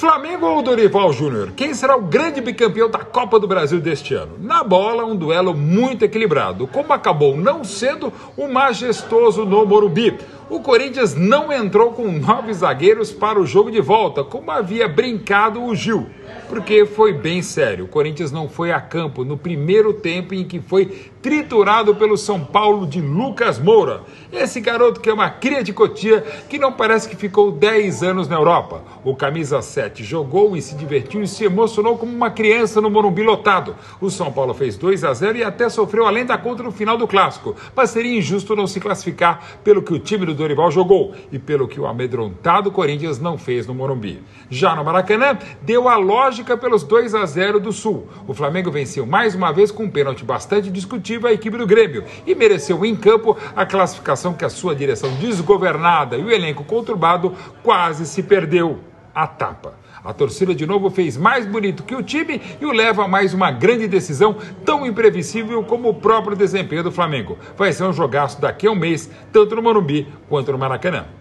Flamengo ou Dorival Júnior? Quem será o grande bicampeão da Copa do Brasil deste ano? Na bola, um duelo muito equilibrado, como acabou não sendo o majestoso no Morumbi. O Corinthians não entrou com nove zagueiros para o jogo de volta, como havia brincado o Gil porque foi bem sério. O Corinthians não foi a campo no primeiro tempo em que foi triturado pelo São Paulo de Lucas Moura. Esse garoto que é uma cria de Cotia que não parece que ficou 10 anos na Europa. O camisa 7 jogou e se divertiu e se emocionou como uma criança no Morumbi lotado. O São Paulo fez 2 a 0 e até sofreu além da conta no final do clássico, mas seria injusto não se classificar pelo que o time do Dorival jogou e pelo que o amedrontado Corinthians não fez no Morumbi. Já no Maracanã, deu a lógica pelos 2 a 0 do Sul. O Flamengo venceu mais uma vez com um pênalti bastante discutível a equipe do Grêmio e mereceu em campo a classificação que a sua direção desgovernada e o elenco conturbado quase se perdeu a tapa. A torcida de novo fez mais bonito que o time e o leva a mais uma grande decisão, tão imprevisível como o próprio desempenho do Flamengo. Vai ser um jogaço daqui a um mês, tanto no Morumbi quanto no Maracanã.